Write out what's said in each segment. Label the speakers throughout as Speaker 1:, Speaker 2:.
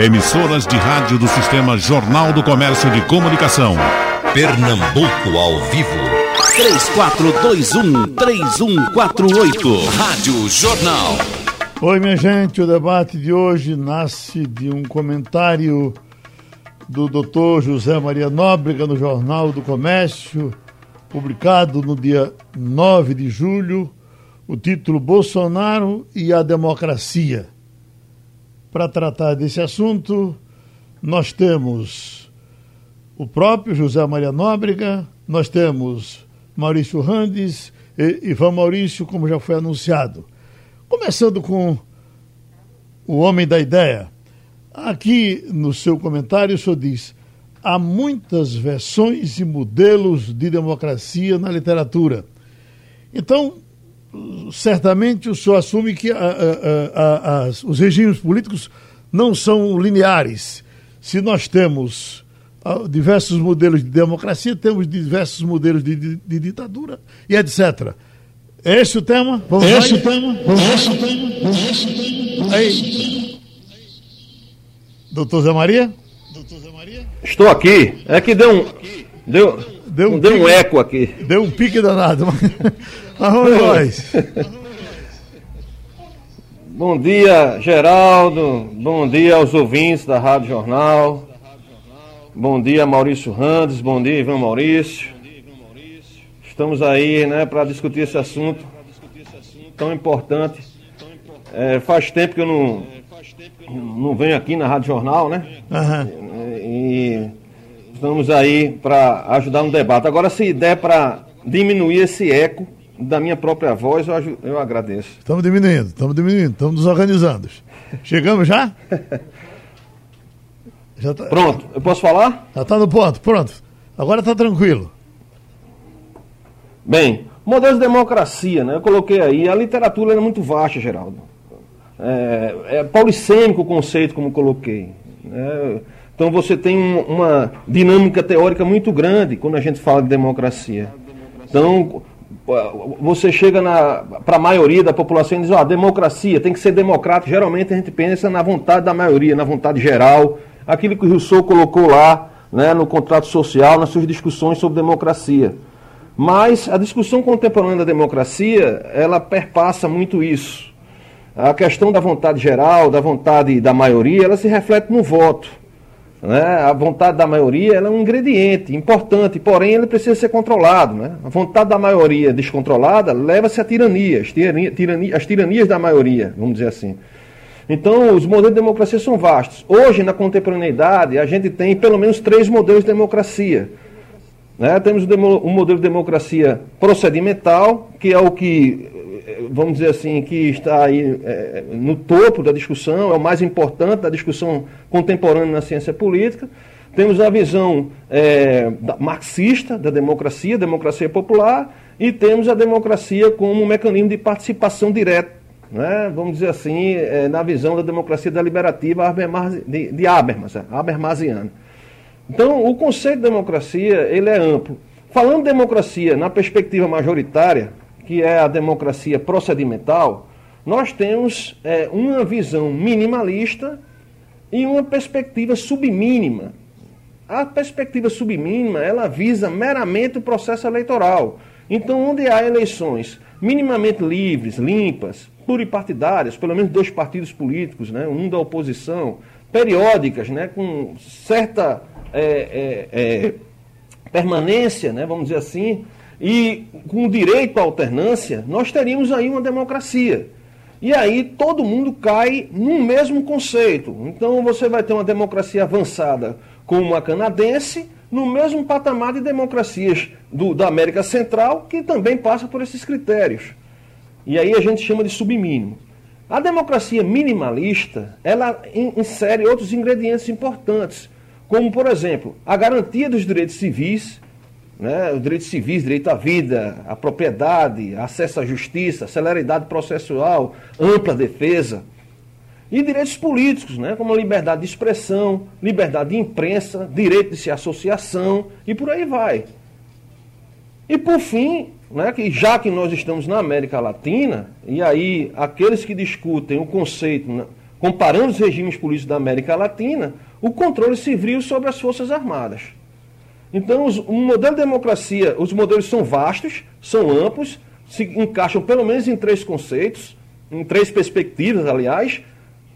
Speaker 1: Emissoras de rádio do Sistema Jornal do Comércio de Comunicação.
Speaker 2: Pernambuco ao vivo.
Speaker 3: 3421-3148. Rádio Jornal.
Speaker 4: Oi, minha gente. O debate de hoje nasce de um comentário do Dr. José Maria Nóbrega no Jornal do Comércio, publicado no dia 9 de julho, o título Bolsonaro e a Democracia. Para tratar desse assunto, nós temos o próprio José Maria Nóbrega, nós temos Maurício Randes e Ivan Maurício, como já foi anunciado. Começando com o homem da ideia. Aqui no seu comentário, o senhor diz: há muitas versões e modelos de democracia na literatura. Então, certamente o senhor assume que a, a, a, os regimes políticos não são lineares. Se nós temos diversos modelos de democracia, temos diversos modelos de, de, de ditadura e etc. É esse o tema?
Speaker 5: Vamos é esse o tema? É esse o tema? É esse o
Speaker 4: tema? Aí. Doutor Zé Maria?
Speaker 6: Doutor Zé Maria? Estou aqui. É que deu um. Deu, deu um, deu um eco aqui.
Speaker 4: Deu um pique danado. Arruma nós.
Speaker 6: Bom dia, Geraldo. Bom dia aos ouvintes da Rádio Jornal. Bom dia, Maurício Randes. Bom dia, Ivan Maurício. Estamos aí, né, para discutir esse assunto tão importante. É, faz tempo que eu não, não venho aqui na Rádio Jornal, né? Uhum. E estamos aí para ajudar no debate. Agora, se der para diminuir esse eco, da minha própria voz, eu, eu agradeço.
Speaker 4: Estamos diminuindo, estamos diminuindo, estamos nos organizando. Chegamos já?
Speaker 6: já tá... Pronto, eu posso falar?
Speaker 4: Já está no ponto, pronto. Agora está tranquilo.
Speaker 6: Bem, modelo de democracia, né? Eu coloquei aí, a literatura é muito vasta, Geraldo. É, é polissêmico o conceito, como coloquei. Né? Então você tem uma dinâmica teórica muito grande quando a gente fala de democracia. Então, você chega para a maioria da população e diz, ó, oh, democracia tem que ser democrática. Geralmente a gente pensa na vontade da maioria, na vontade geral, aquilo que o Rousseau colocou lá né, no contrato social, nas suas discussões sobre democracia. Mas a discussão contemporânea da democracia, ela perpassa muito isso. A questão da vontade geral, da vontade da maioria, ela se reflete no voto. Né? A vontade da maioria é um ingrediente importante, porém ele precisa ser controlado. Né? A vontade da maioria descontrolada leva-se à tirania, as, tirania, as tiranias da maioria, vamos dizer assim. Então, os modelos de democracia são vastos. Hoje, na contemporaneidade, a gente tem pelo menos três modelos de democracia. Né? Temos o modelo de democracia procedimental, que é o que vamos dizer assim, que está aí é, no topo da discussão, é o mais importante da discussão contemporânea na ciência política. Temos a visão é, marxista da democracia, democracia popular, e temos a democracia como um mecanismo de participação direta, né? vamos dizer assim, é, na visão da democracia deliberativa de, de Habermas, é, Habermasiana. Então, o conceito de democracia ele é amplo. Falando de democracia na perspectiva majoritária, que é a democracia procedimental, nós temos é, uma visão minimalista e uma perspectiva submínima. A perspectiva submínima, ela visa meramente o processo eleitoral. Então, onde há eleições minimamente livres, limpas, pluripartidárias, pelo menos dois partidos políticos, né, um da oposição, periódicas, né, com certa é, é, é permanência, né, vamos dizer assim, e com direito à alternância, nós teríamos aí uma democracia. E aí todo mundo cai no mesmo conceito. Então você vai ter uma democracia avançada como a canadense, no mesmo patamar de democracias do, da América Central, que também passa por esses critérios. E aí a gente chama de submínimo. A democracia minimalista, ela insere outros ingredientes importantes, como, por exemplo, a garantia dos direitos civis, né, os direitos civis, direito à vida, à propriedade, acesso à justiça, celeridade processual, ampla defesa. E direitos políticos, né, como a liberdade de expressão, liberdade de imprensa, direito de se associação e por aí vai. E por fim, né, que já que nós estamos na América Latina, e aí aqueles que discutem o conceito, né, comparando os regimes políticos da América Latina, o controle civil sobre as Forças Armadas. Então, os, o modelo de democracia, os modelos são vastos, são amplos, se encaixam pelo menos em três conceitos, em três perspectivas, aliás,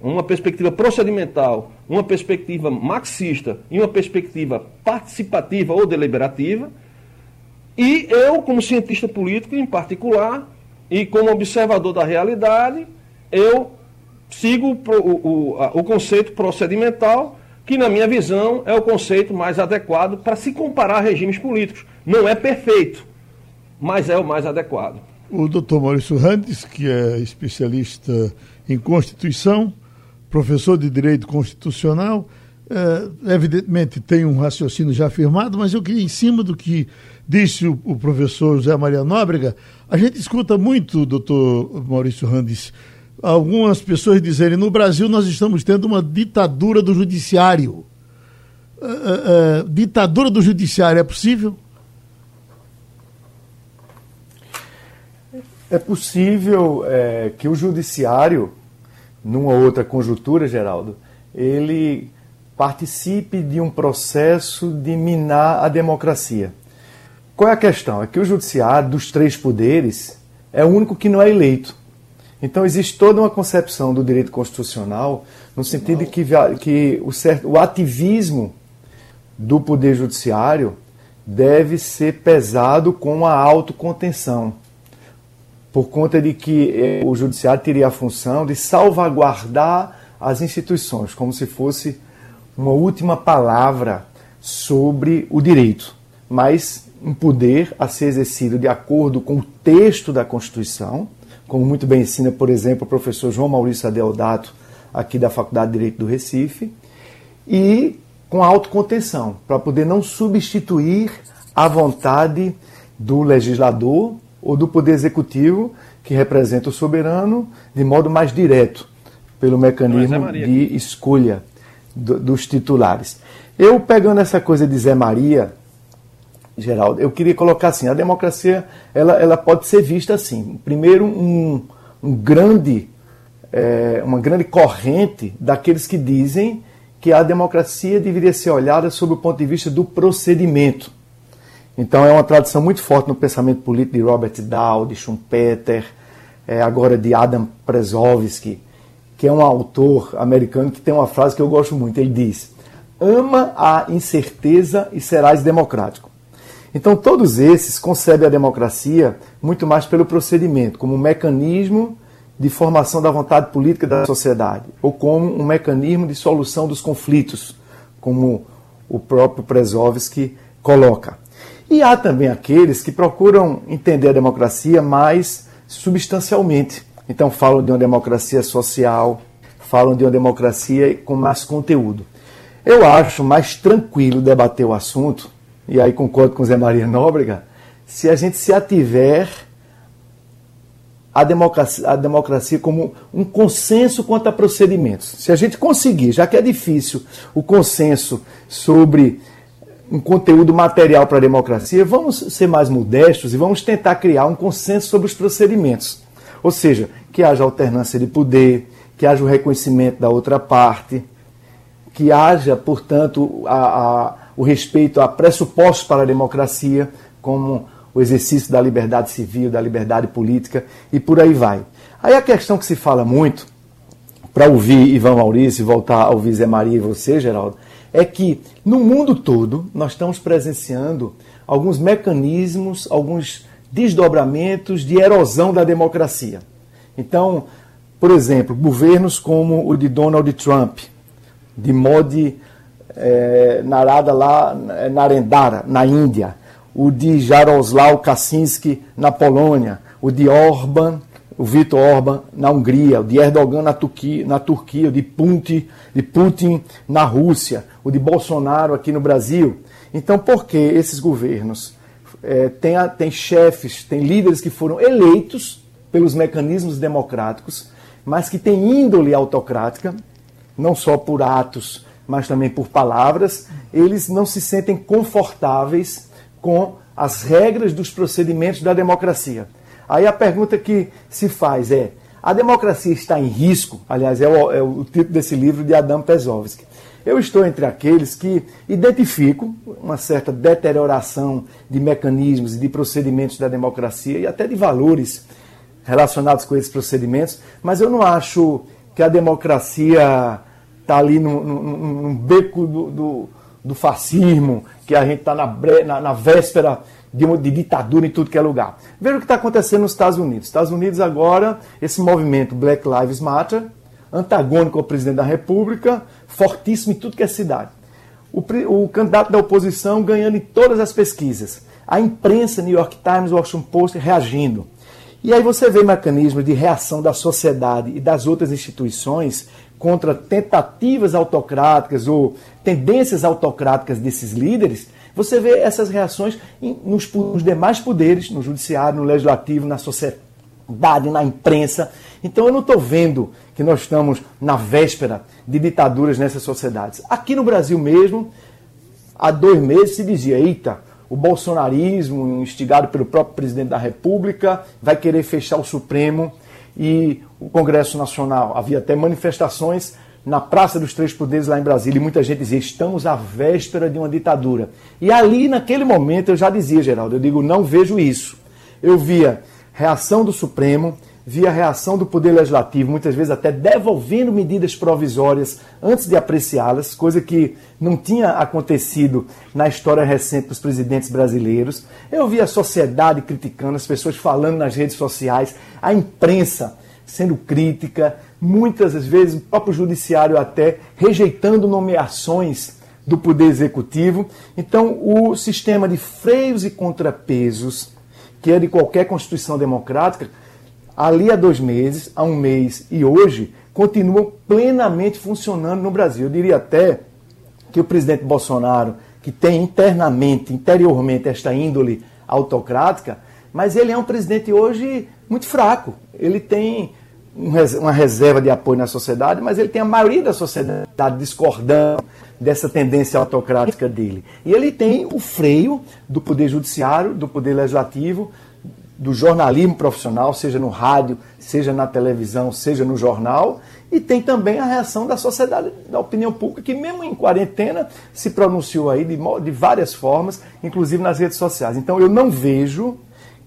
Speaker 6: uma perspectiva procedimental, uma perspectiva marxista e uma perspectiva participativa ou deliberativa. E eu, como cientista político em particular, e como observador da realidade, eu sigo o, o, o conceito procedimental, que, na minha visão, é o conceito mais adequado para se comparar regimes políticos. Não é perfeito, mas é o mais adequado.
Speaker 4: O doutor Maurício Randes, que é especialista em Constituição, professor de Direito Constitucional, é, evidentemente tem um raciocínio já afirmado, mas eu queria, em cima do que disse o, o professor José Maria Nóbrega, a gente escuta muito, doutor Maurício Randes, algumas pessoas dizerem no Brasil nós estamos tendo uma ditadura do judiciário. Uh, uh, uh, ditadura do judiciário é possível?
Speaker 7: É possível é, que o judiciário, numa outra conjuntura, Geraldo, ele participe de um processo de minar a democracia. Qual é a questão? É que o judiciário, dos três poderes, é o único que não é eleito. Então existe toda uma concepção do direito constitucional no sentido de que, que o, certo, o ativismo do poder judiciário deve ser pesado com a autocontenção, por conta de que eh, o judiciário teria a função de salvaguardar as instituições, como se fosse uma última palavra sobre o direito, mas um poder a ser exercido de acordo com o texto da Constituição como muito bem ensina, por exemplo, o professor João Maurício Adeodato, aqui da Faculdade de Direito do Recife, e com autocontenção, para poder não substituir a vontade do legislador ou do poder executivo, que representa o soberano, de modo mais direto, pelo mecanismo de escolha do, dos titulares. Eu, pegando essa coisa de Zé Maria, Geraldo, eu queria colocar assim, a democracia ela, ela pode ser vista assim. Primeiro, um, um grande, é, uma grande corrente daqueles que dizem que a democracia deveria ser olhada sob o ponto de vista do procedimento. Então é uma tradição muito forte no pensamento político de Robert Dow, de Schumpeter, é, agora de Adam Przewalski, que é um autor americano que tem uma frase que eu gosto muito. Ele diz: Ama a incerteza e serás democrático. Então, todos esses concebem a democracia muito mais pelo procedimento, como um mecanismo de formação da vontade política da sociedade, ou como um mecanismo de solução dos conflitos, como o próprio Przewalski coloca. E há também aqueles que procuram entender a democracia mais substancialmente. Então, falam de uma democracia social, falam de uma democracia com mais conteúdo. Eu acho mais tranquilo debater o assunto e aí concordo com Zé Maria Nóbrega, se a gente se ativer a democracia, a democracia como um consenso quanto a procedimentos. Se a gente conseguir, já que é difícil o consenso sobre um conteúdo material para a democracia, vamos ser mais modestos e vamos tentar criar um consenso sobre os procedimentos. Ou seja, que haja alternância de poder, que haja o reconhecimento da outra parte, que haja, portanto, a, a o respeito a pressupostos para a democracia, como o exercício da liberdade civil, da liberdade política e por aí vai. Aí a questão que se fala muito, para ouvir Ivan Maurício voltar a ouvir Zé Maria e você, Geraldo, é que no mundo todo nós estamos presenciando alguns mecanismos, alguns desdobramentos de erosão da democracia. Então, por exemplo, governos como o de Donald Trump, de Modi é, Narada lá, é, Narendra, na Índia, o de Jaroslaw Kaczynski na Polônia, o de Orban, o Viktor Orban na Hungria, o de Erdogan na Turquia, na Turquia. O de Putin, de Putin na Rússia, o de Bolsonaro aqui no Brasil. Então, por que esses governos é, têm, têm chefes, têm líderes que foram eleitos pelos mecanismos democráticos, mas que têm índole autocrática, não só por atos mas também por palavras, eles não se sentem confortáveis com as regras dos procedimentos da democracia. Aí a pergunta que se faz é: A democracia está em risco, aliás, é o, é o título desse livro de Adam Pesovsky. Eu estou entre aqueles que identificam uma certa deterioração de mecanismos e de procedimentos da democracia e até de valores relacionados com esses procedimentos, mas eu não acho que a democracia está ali num, beco do, do, do, fascismo, que a gente está na, na, na, véspera de, uma, de ditadura em tudo que é lugar. Veja o que está acontecendo nos Estados Unidos. Estados Unidos agora, esse movimento Black Lives Matter, antagônico ao presidente da República, fortíssimo em tudo que é cidade. O, o, candidato da oposição ganhando em todas as pesquisas. A imprensa, New York Times, Washington Post reagindo. E aí você vê mecanismos de reação da sociedade e das outras instituições contra tentativas autocráticas ou tendências autocráticas desses líderes, você vê essas reações nos, nos demais poderes, no judiciário, no legislativo, na sociedade, na imprensa. Então eu não estou vendo que nós estamos na véspera de ditaduras nessas sociedades. Aqui no Brasil mesmo, há dois meses se dizia, eita, o bolsonarismo, instigado pelo próprio presidente da República, vai querer fechar o Supremo e o Congresso Nacional. Havia até manifestações na Praça dos Três Poderes lá em Brasília e muita gente dizia: estamos à véspera de uma ditadura. E ali, naquele momento, eu já dizia, Geraldo, eu digo: não vejo isso. Eu via reação do Supremo, via reação do Poder Legislativo, muitas vezes até devolvendo medidas provisórias antes de apreciá-las, coisa que não tinha acontecido na história recente dos presidentes brasileiros. Eu via a sociedade criticando, as pessoas falando nas redes sociais, a imprensa sendo crítica, muitas vezes o próprio judiciário até rejeitando nomeações do Poder Executivo. Então, o sistema de freios e contrapesos, que é de qualquer Constituição democrática, ali há dois meses, há um mês e hoje, continuam plenamente funcionando no Brasil. Eu diria até que o presidente Bolsonaro, que tem internamente, interiormente, esta índole autocrática, mas ele é um presidente hoje muito fraco. Ele tem uma reserva de apoio na sociedade, mas ele tem a maioria da sociedade discordando dessa tendência autocrática dele. E ele tem o freio do poder judiciário, do poder legislativo, do jornalismo profissional, seja no rádio, seja na televisão, seja no jornal, e tem também a reação da sociedade, da opinião pública, que mesmo em quarentena se pronunciou aí de, de várias formas, inclusive nas redes sociais. Então eu não vejo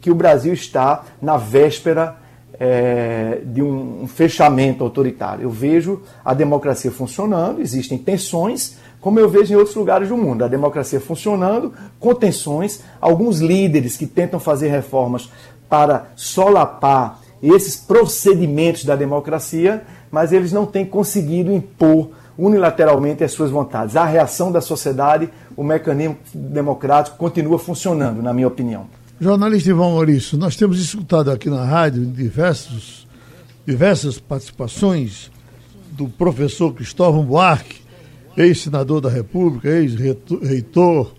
Speaker 7: que o Brasil está na véspera é, de um, um fechamento autoritário. Eu vejo a democracia funcionando, existem tensões, como eu vejo em outros lugares do mundo. A democracia funcionando, com tensões, alguns líderes que tentam fazer reformas para solapar esses procedimentos da democracia, mas eles não têm conseguido impor unilateralmente as suas vontades. A reação da sociedade, o mecanismo democrático continua funcionando, na minha opinião.
Speaker 4: Jornalista Ivan Maurício, nós temos escutado aqui na rádio diversos, diversas participações do professor Cristóvão Buarque, ex-senador da República, ex-reitor,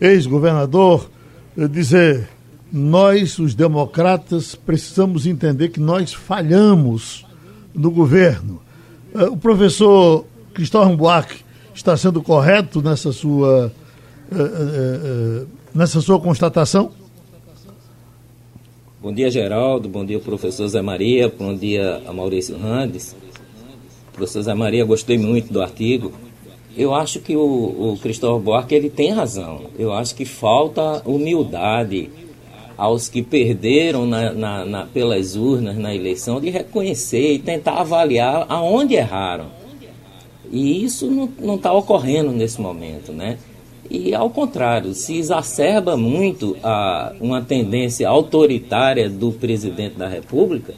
Speaker 4: ex-governador, eh, dizer: nós, os democratas, precisamos entender que nós falhamos no governo. Eh, o professor Cristóvão Buarque está sendo correto nessa sua, eh, nessa sua constatação?
Speaker 8: Bom dia, Geraldo. Bom dia, professor Zé Maria. Bom dia, Maurício Randes. Professor Zé Maria, gostei muito do artigo. Eu acho que o, o Cristóvão Buarque ele tem razão. Eu acho que falta humildade aos que perderam na, na, na, pelas urnas na eleição de reconhecer e tentar avaliar aonde erraram. E isso não está ocorrendo nesse momento, né? E ao contrário, se exacerba muito a, uma tendência autoritária do presidente da República,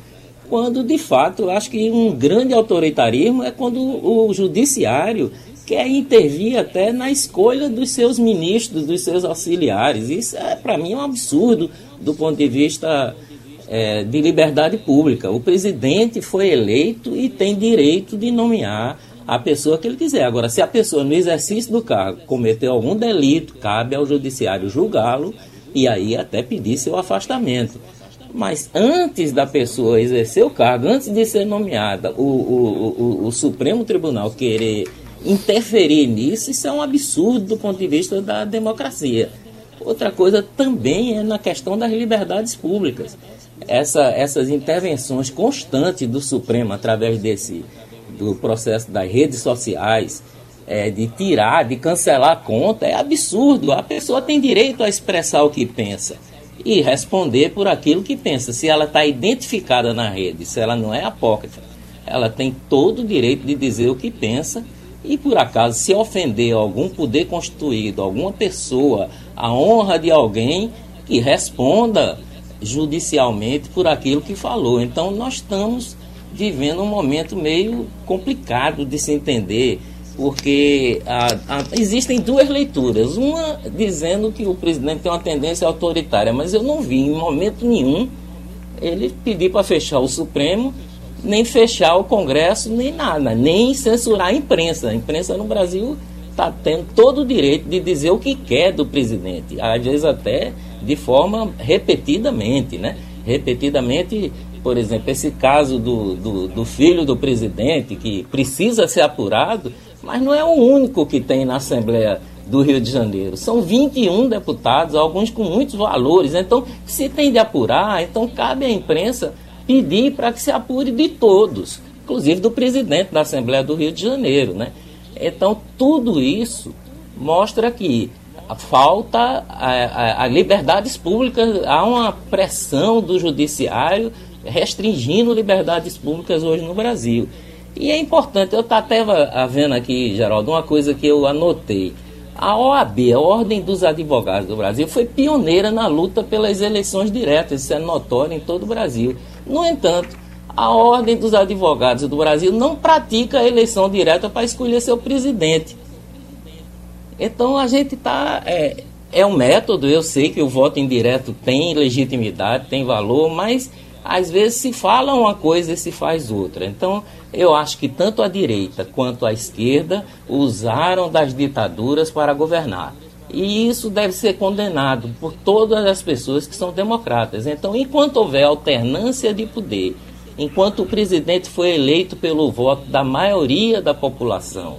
Speaker 8: quando de fato eu acho que um grande autoritarismo é quando o judiciário quer intervir até na escolha dos seus ministros, dos seus auxiliares. Isso é para mim um absurdo do ponto de vista é, de liberdade pública. O presidente foi eleito e tem direito de nomear a pessoa que ele quiser. Agora, se a pessoa no exercício do cargo cometeu algum delito, cabe ao judiciário julgá-lo e aí até pedir seu afastamento. Mas antes da pessoa exercer o cargo, antes de ser nomeada, o, o, o, o Supremo Tribunal querer interferir nisso, isso é um absurdo do ponto de vista da democracia. Outra coisa também é na questão das liberdades públicas. essa, essas intervenções constantes do Supremo através desse do processo das redes sociais, é, de tirar, de cancelar a conta, é absurdo. A pessoa tem direito a expressar o que pensa e responder por aquilo que pensa. Se ela está identificada na rede, se ela não é apócrifa, ela tem todo o direito de dizer o que pensa e por acaso se ofender algum poder constituído, alguma pessoa, a honra de alguém, que responda judicialmente por aquilo que falou. Então nós estamos vivendo um momento meio complicado de se entender, porque a, a, existem duas leituras. Uma dizendo que o presidente tem uma tendência autoritária, mas eu não vi em momento nenhum ele pedir para fechar o Supremo, nem fechar o Congresso, nem nada, nem censurar a imprensa. A imprensa no Brasil está tendo todo o direito de dizer o que quer do presidente, às vezes até de forma repetidamente, né? Repetidamente, por exemplo, esse caso do, do, do filho do presidente, que precisa ser apurado, mas não é o único que tem na Assembleia do Rio de Janeiro. São 21 deputados, alguns com muitos valores. Então, se tem de apurar, então cabe à imprensa pedir para que se apure de todos, inclusive do presidente da Assembleia do Rio de Janeiro. Né? Então, tudo isso mostra que falta a, a, a liberdades públicas, há uma pressão do judiciário restringindo liberdades públicas hoje no Brasil. E é importante, eu até vendo aqui, Geraldo, uma coisa que eu anotei. A OAB, a Ordem dos Advogados do Brasil, foi pioneira na luta pelas eleições diretas, isso é notório em todo o Brasil. No entanto, a Ordem dos Advogados do Brasil não pratica a eleição direta para escolher seu presidente. Então a gente está. É, é um método, eu sei que o voto indireto tem legitimidade, tem valor, mas às vezes se fala uma coisa e se faz outra. Então, eu acho que tanto a direita quanto a esquerda usaram das ditaduras para governar. E isso deve ser condenado por todas as pessoas que são democratas. Então, enquanto houver alternância de poder, enquanto o presidente foi eleito pelo voto da maioria da população,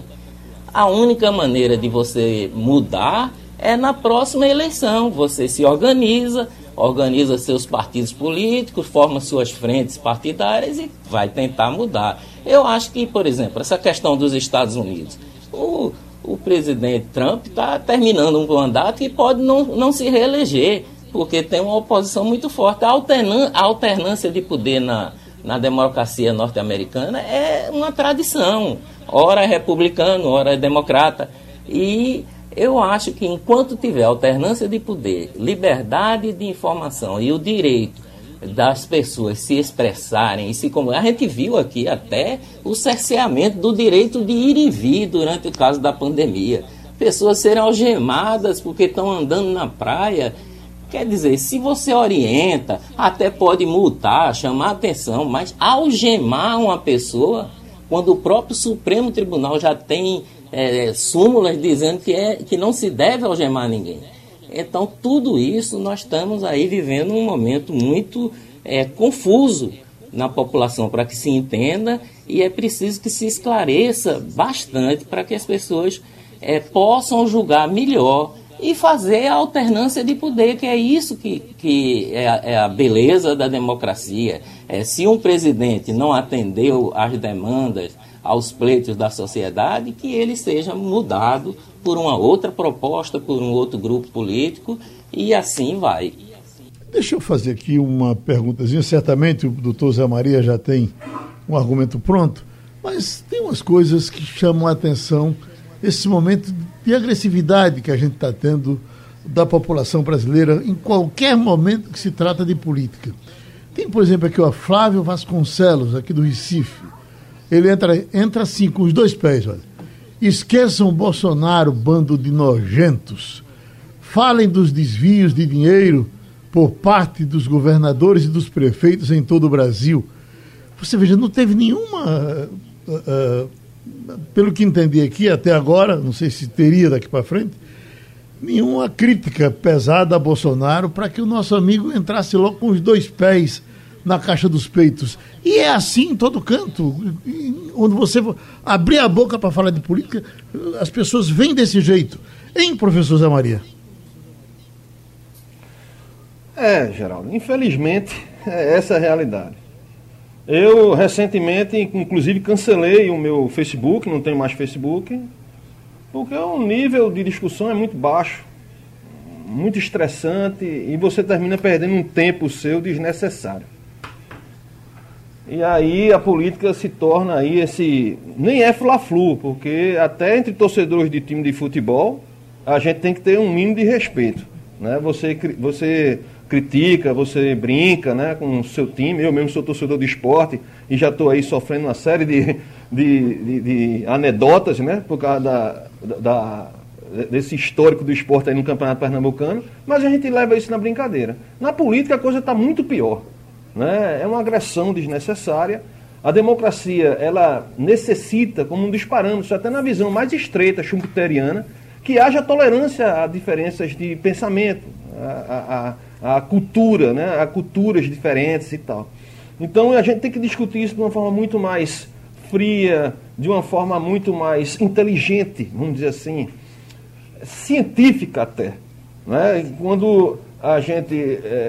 Speaker 8: a única maneira de você mudar é na próxima eleição. Você se organiza, organiza seus partidos políticos, forma suas frentes partidárias e vai tentar mudar. Eu acho que, por exemplo, essa questão dos Estados Unidos, o, o presidente Trump está terminando um mandato e pode não, não se reeleger, porque tem uma oposição muito forte. A, alternan, a alternância de poder na, na democracia norte-americana é uma tradição. Ora é republicano, ora é democrata. E eu acho que enquanto tiver alternância de poder, liberdade de informação e o direito das pessoas se expressarem e se como a gente viu aqui até o cerceamento do direito de ir e vir durante o caso da pandemia. Pessoas serem algemadas porque estão andando na praia. Quer dizer, se você orienta, até pode multar, chamar atenção, mas algemar uma pessoa, quando o próprio Supremo Tribunal já tem é, súmulas dizendo que, é, que não se deve algemar ninguém. Então, tudo isso nós estamos aí vivendo um momento muito é, confuso na população para que se entenda e é preciso que se esclareça bastante para que as pessoas é, possam julgar melhor e fazer a alternância de poder, que é isso que, que é, a, é a beleza da democracia. É, se um presidente não atendeu às demandas aos pleitos da sociedade, que ele seja mudado por uma outra proposta, por um outro grupo político, e assim vai.
Speaker 4: Deixa eu fazer aqui uma perguntazinha. Certamente o doutor Zé Maria já tem um argumento pronto, mas tem umas coisas que chamam a atenção esse momento de agressividade que a gente está tendo da população brasileira em qualquer momento que se trata de política. Tem, por exemplo, aqui o Flávio Vasconcelos, aqui do Recife ele entra, entra assim, com os dois pés, olha. Esqueçam Bolsonaro, bando de nojentos. Falem dos desvios de dinheiro por parte dos governadores e dos prefeitos em todo o Brasil. Você veja, não teve nenhuma. Uh, pelo que entendi aqui até agora, não sei se teria daqui para frente, nenhuma crítica pesada a Bolsonaro para que o nosso amigo entrasse logo com os dois pés na caixa dos peitos. E é assim em todo canto. Onde você abrir a boca para falar de política, as pessoas vêm desse jeito. Hein, professor Zé Maria?
Speaker 6: É, Geraldo, infelizmente É essa a realidade. Eu recentemente, inclusive, cancelei o meu Facebook, não tenho mais Facebook, porque o nível de discussão é muito baixo, muito estressante e você termina perdendo um tempo seu desnecessário. E aí a política se torna aí esse. Nem é fla-flu, porque até entre torcedores de time de futebol a gente tem que ter um mínimo de respeito. Né? Você, você critica, você brinca né, com o seu time. Eu mesmo sou torcedor de esporte e já estou aí sofrendo uma série de, de, de, de, anedotas né, por causa da, da, desse histórico do esporte aí no Campeonato Pernambucano, mas a gente leva isso na brincadeira. Na política a coisa está muito pior. Né? É uma agressão desnecessária. A democracia ela necessita, como um dos parâmetros, até na visão mais estreita schumpeteriana, que haja tolerância a diferenças de pensamento, a, a, a cultura, né? a culturas diferentes e tal. Então a gente tem que discutir isso de uma forma muito mais fria, de uma forma muito mais inteligente, vamos dizer assim, científica até. Né? Quando a gente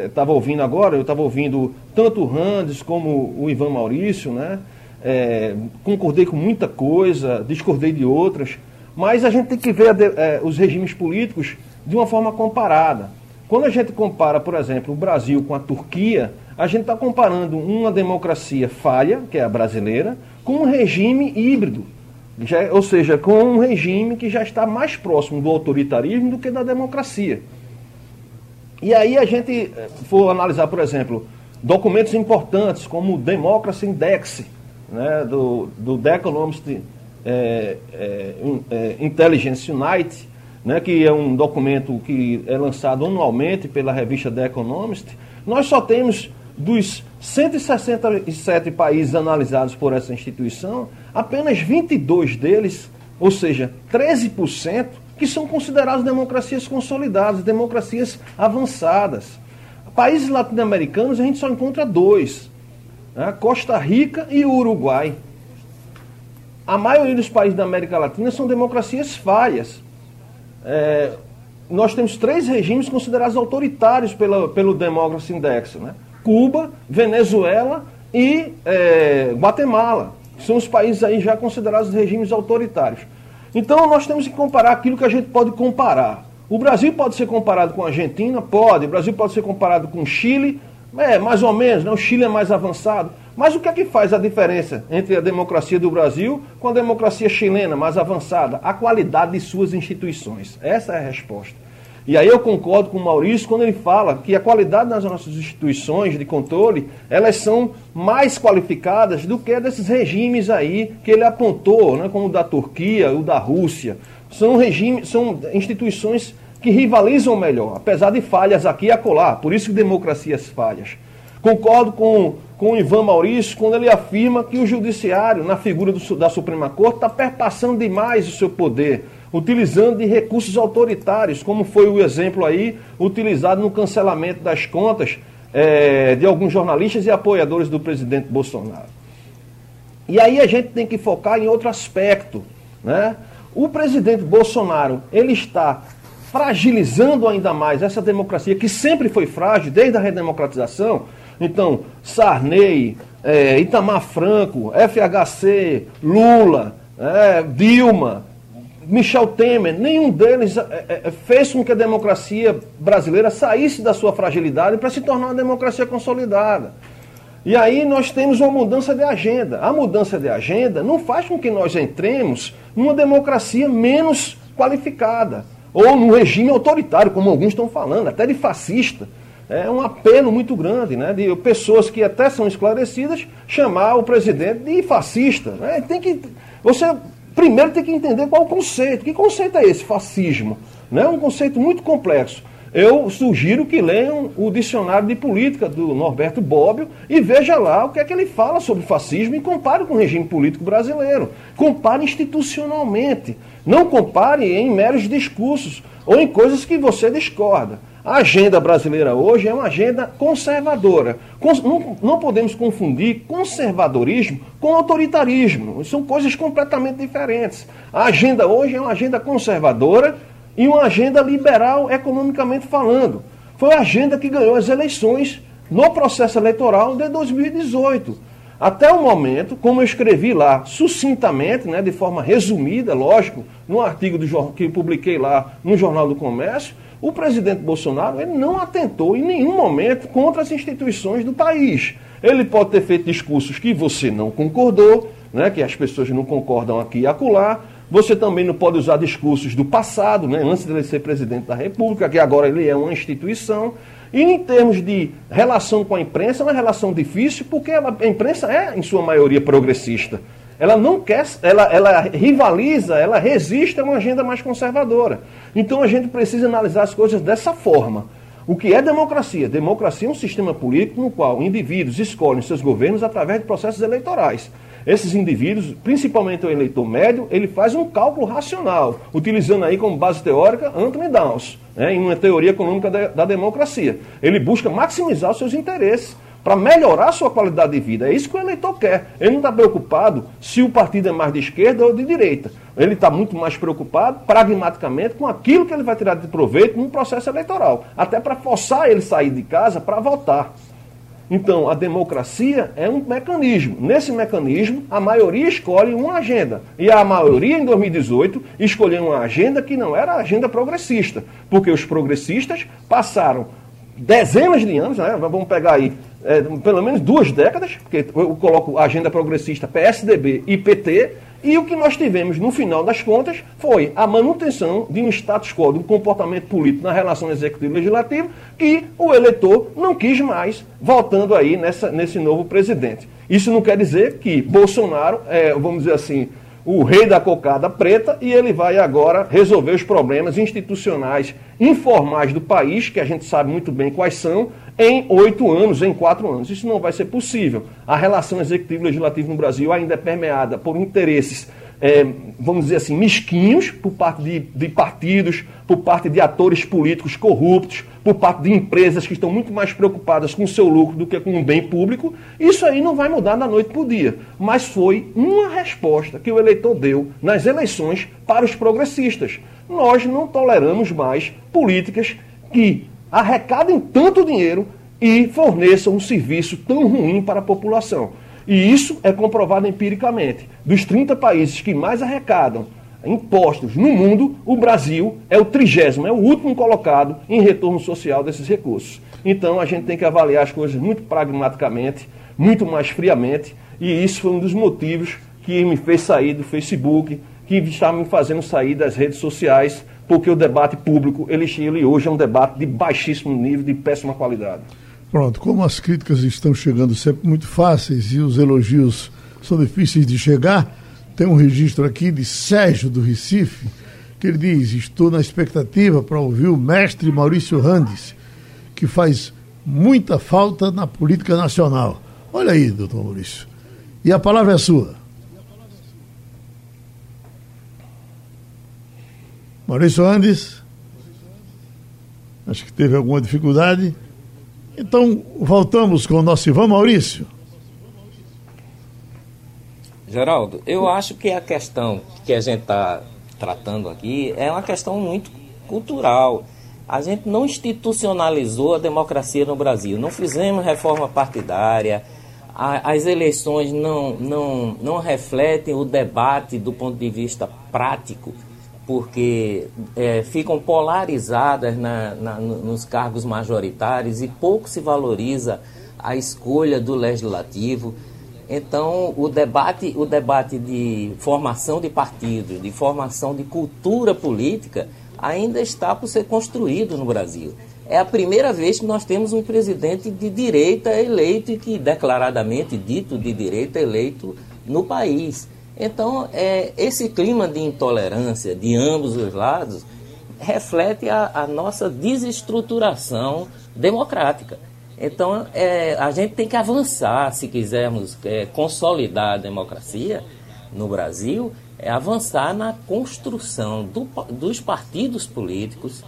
Speaker 6: estava eh, ouvindo agora, eu estava ouvindo tanto o Randes como o Ivan Maurício, né? É, concordei com muita coisa, discordei de outras, mas a gente tem que ver é, os regimes políticos de uma forma comparada. Quando a gente compara, por exemplo, o Brasil com a Turquia, a gente está comparando uma democracia falha, que é a brasileira, com um regime híbrido. Já, ou seja, com um regime que já está mais próximo do autoritarismo do que da democracia. E aí a gente eh, for analisar, por exemplo, documentos importantes como o Democracy Index, né, do, do The Economist é, é, é, Intelligence Unite, né, que é um documento que é lançado anualmente pela revista The Economist, nós só temos dos 167 países analisados por essa instituição, apenas 22 deles, ou seja, 13%, que são considerados democracias consolidadas, democracias avançadas. Países latino-americanos a gente só encontra dois: né? Costa Rica e Uruguai a maioria dos países da América Latina são democracias falhas. É, nós temos três regimes considerados autoritários pela, pelo Democracy Index: né? Cuba, Venezuela e é, Guatemala. São os países aí já considerados regimes autoritários. Então nós temos que comparar aquilo que a gente pode comparar. O Brasil pode ser comparado com a Argentina? Pode. O Brasil pode ser comparado com o Chile? É, mais ou menos, né? o Chile é mais avançado. Mas o que é que faz a diferença entre a democracia do Brasil com a democracia chilena mais avançada? A qualidade de suas instituições. Essa é a resposta. E aí eu concordo com o Maurício quando ele fala que a qualidade das nossas instituições de controle, elas são mais qualificadas do que desses regimes aí que ele apontou, né, como o da Turquia, o da Rússia. São regimes, são instituições que rivalizam melhor, apesar de falhas aqui e acolá. Por isso que democracias falhas. Concordo com, com o Ivan Maurício quando ele afirma que o judiciário, na figura do, da Suprema Corte, está perpassando demais o seu poder, utilizando de recursos autoritários, como foi o exemplo aí utilizado no cancelamento das contas é, de alguns jornalistas e apoiadores do presidente Bolsonaro. E aí a gente tem que focar em outro aspecto. Né? O presidente Bolsonaro ele está fragilizando ainda mais essa democracia que sempre foi frágil desde a redemocratização então, Sarney, é, Itamar Franco, FHC, Lula, é, Dilma, Michel Temer, nenhum deles é, é, fez com que a democracia brasileira saísse da sua fragilidade para se tornar uma democracia consolidada. E aí nós temos uma mudança de agenda. A mudança de agenda não faz com que nós entremos numa democracia menos qualificada, ou num regime autoritário, como alguns estão falando, até de fascista é um apelo muito grande, né, de pessoas que até são esclarecidas chamar o presidente de fascista. Né? Tem que, você primeiro tem que entender qual o conceito. Que conceito é esse, fascismo? É um conceito muito complexo. Eu sugiro que leiam o dicionário de política do Norberto Bobbio e veja lá o que é que ele fala sobre fascismo e compare com o regime político brasileiro. Compare institucionalmente. Não compare em meros discursos ou em coisas que você discorda. A agenda brasileira hoje é uma agenda conservadora. Não, não, podemos confundir conservadorismo com autoritarismo. São coisas completamente diferentes. A agenda hoje é uma agenda conservadora e uma agenda liberal economicamente falando. Foi a agenda que ganhou as eleições no processo eleitoral de 2018. Até o momento, como eu escrevi lá sucintamente, né, de forma resumida, lógico, no artigo do, que publiquei lá no Jornal do Comércio, o presidente Bolsonaro ele não atentou em nenhum momento contra as instituições do país. Ele pode ter feito discursos que você não concordou, né, que as pessoas não concordam aqui e acolá. Você também não pode usar discursos do passado, né, antes de ele ser presidente da República, que agora ele é uma instituição. E em termos de relação com a imprensa, é uma relação difícil, porque a imprensa é, em sua maioria, progressista. Ela não quer, ela, ela rivaliza, ela resiste a uma agenda mais conservadora. Então a gente precisa analisar as coisas dessa forma. O que é democracia? Democracia é um sistema político no qual indivíduos escolhem seus governos através de processos eleitorais. Esses indivíduos, principalmente o eleitor médio, ele faz um cálculo racional, utilizando aí como base teórica Anthony Downs, né, em uma teoria econômica da, da democracia. Ele busca maximizar os seus interesses para melhorar sua qualidade de vida. É isso que o eleitor quer. Ele não está preocupado se o partido é mais de esquerda ou de direita. Ele está muito mais preocupado, pragmaticamente, com aquilo que ele vai tirar de proveito no processo eleitoral. Até para forçar ele sair de casa para votar. Então, a democracia é um mecanismo. Nesse mecanismo, a maioria escolhe uma agenda. E a maioria, em 2018, escolheu uma agenda que não era a agenda progressista. Porque os progressistas passaram dezenas de anos, né? vamos pegar aí é, pelo menos duas décadas, porque eu coloco a agenda progressista PSDB e PT, e o que nós tivemos no final das contas foi a manutenção de um status quo, de um comportamento político na relação executivo legislativo que o eleitor não quis mais, voltando aí nessa, nesse novo presidente. Isso não quer dizer que Bolsonaro, é, vamos dizer assim, o rei da cocada preta e ele vai agora resolver os problemas institucionais informais do país, que a gente sabe muito bem quais são, em oito anos, em quatro anos. Isso não vai ser possível. A relação executivo-legislativo no Brasil ainda é permeada por interesses, é, vamos dizer assim, mesquinhos, por parte de, de partidos, por parte de atores políticos corruptos, por parte de empresas que estão muito mais preocupadas com o seu lucro do que com o bem público. Isso aí não vai mudar da noite para o dia. Mas foi uma resposta que o eleitor deu nas eleições para os progressistas. Nós não toleramos mais políticas que arrecadem tanto dinheiro e forneçam um serviço tão ruim para a população. E isso é comprovado empiricamente. Dos 30 países que mais arrecadam impostos no mundo, o Brasil é o trigésimo, é o último colocado em retorno social desses recursos. Então a gente tem que avaliar as coisas muito pragmaticamente, muito mais friamente, e isso foi um dos motivos que me fez sair do Facebook, que está me fazendo sair das redes sociais porque o debate público, ele, ele hoje é um debate de baixíssimo nível, de péssima qualidade.
Speaker 4: Pronto, como as críticas estão chegando sempre muito fáceis e os elogios são difíceis de chegar, tem um registro aqui de Sérgio do Recife, que ele diz: Estou na expectativa para ouvir o mestre Maurício Randes, que faz muita falta na política nacional. Olha aí, doutor Maurício. E a palavra é sua. Maurício Andes, acho que teve alguma dificuldade. Então, voltamos com o nosso Ivan Maurício.
Speaker 8: Geraldo, eu acho que a questão que a gente está tratando aqui é uma questão muito cultural. A gente não institucionalizou a democracia no Brasil, não fizemos reforma partidária, a, as eleições não, não, não refletem o debate do ponto de vista prático porque é, ficam polarizadas na, na, nos cargos majoritários e pouco se valoriza a escolha do legislativo. Então, o debate, o debate de formação de partidos, de formação de cultura política, ainda está por ser construído no Brasil. É a primeira vez que nós temos um presidente de direita eleito e que declaradamente dito de direita eleito no país. Então, é, esse clima de intolerância de ambos os lados reflete a, a nossa desestruturação democrática. Então, é, a gente tem que avançar, se quisermos é, consolidar a democracia no Brasil, é avançar na construção do, dos partidos políticos,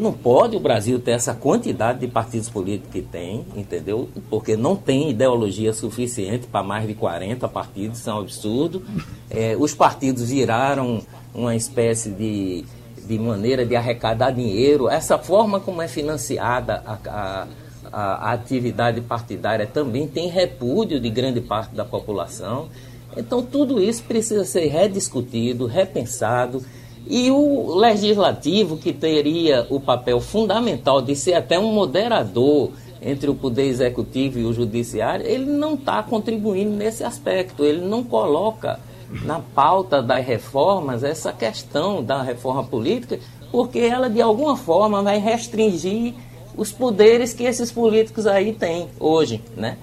Speaker 8: não pode o Brasil ter essa quantidade de partidos políticos que tem, entendeu? Porque não tem ideologia suficiente para mais de 40 partidos, isso é um absurdo. É, os partidos viraram uma espécie de, de maneira de arrecadar dinheiro. Essa forma como é financiada a, a, a, atividade partidária também tem repúdio de grande parte da população. Então, tudo isso precisa ser rediscutido, repensado. E o legislativo, que teria o papel fundamental de ser até um moderador entre o poder executivo e o judiciário, ele não está contribuindo nesse aspecto. Ele não coloca na pauta das reformas essa questão da reforma política, porque ela de alguma forma vai restringir os poderes que esses políticos aí têm hoje, né?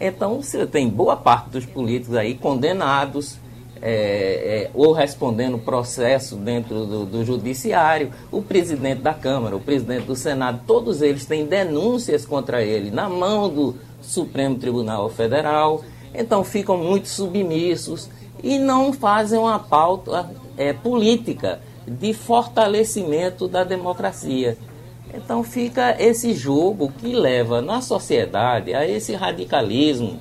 Speaker 8: Então você tem boa parte dos políticos aí condenados é, é, ou respondendo processo dentro do, do, judiciário, o presidente da Câmara, o presidente do Senado, todos eles têm denúncias contra ele na mão do Supremo Tribunal Federal, então ficam muito submissos e não fazem uma pauta é, política de fortalecimento da democracia. Então fica esse jogo que leva na sociedade a esse radicalismo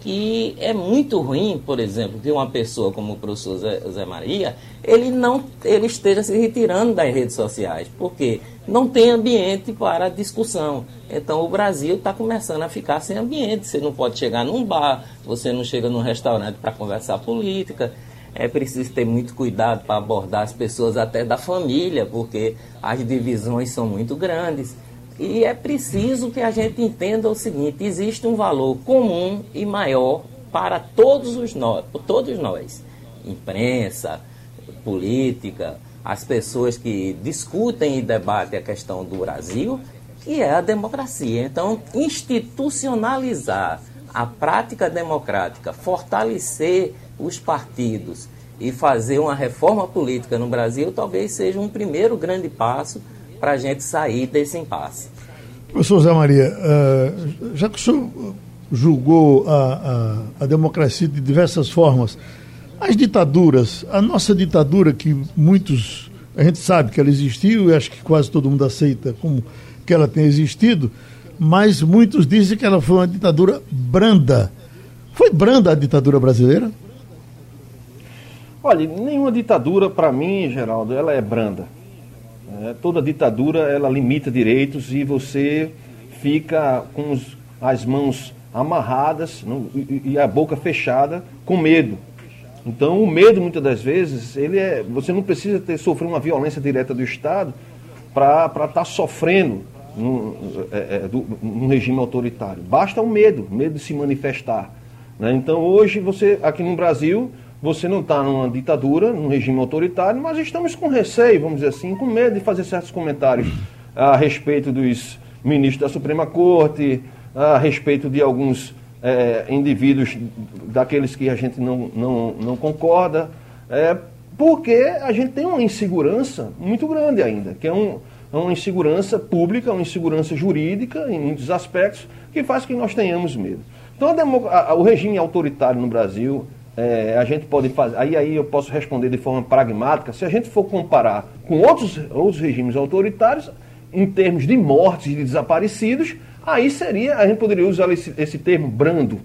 Speaker 8: que é muito ruim, por exemplo, que uma pessoa como o professor Zé, Zé, Maria, ele não ele esteja se retirando das redes sociais, porque não tem ambiente para discussão. Então o Brasil está começando a ficar sem ambiente. Você não pode chegar num bar, você não chega num restaurante para conversar política. É preciso ter muito cuidado para abordar as pessoas até da família, porque as divisões são muito grandes. E é preciso que a gente entenda o seguinte: existe um valor comum e maior para todos os nós, todos nós, imprensa, política, as pessoas que discutem e debatem a questão do Brasil, que é a democracia. Então, institucionalizar a prática democrática, fortalecer os partidos e fazer uma reforma política no Brasil, talvez seja um primeiro grande passo para a gente sair desse impasse.
Speaker 4: Professor Zé Maria, uh, já que o senhor julgou a, a, a, democracia de diversas formas, as ditaduras, a nossa ditadura, que muitos, a gente sabe que ela existiu e acho que quase todo mundo aceita como que ela tem existido, mas muitos dizem que ela foi uma ditadura branda. Foi branda a ditadura brasileira?
Speaker 6: Olha, nenhuma ditadura, para mim, Geraldo, ela é branda é, toda ditadura ela limita direitos e você fica com os, as mãos amarradas no, e, e, a boca fechada com medo. Então o medo muitas das vezes ele é, você não precisa ter sofrer uma violência direta do Estado para estar tá sofrendo num, é, é, do, num regime autoritário. Basta o medo, medo de se manifestar. Né? Então hoje você aqui no Brasil você não está numa ditadura, num regime autoritário, mas estamos com receio, vamos dizer assim, com medo de fazer certos comentários a respeito dos ministros da Suprema Corte, a respeito de alguns é, indivíduos daqueles que a gente não, não, não concorda, é, porque a gente tem uma insegurança muito grande ainda, que é um, é uma insegurança pública, uma insegurança jurídica em muitos aspectos, que faz com que nós tenhamos medo. Então, a, a, o regime autoritário no Brasil é, a gente pode fazer. Aí, aí eu posso responder de forma pragmática. Se a gente for comparar com outros, outros regimes autoritários, em termos de mortes e de desaparecidos, aí seria, a gente poderia usar esse, esse termo brando.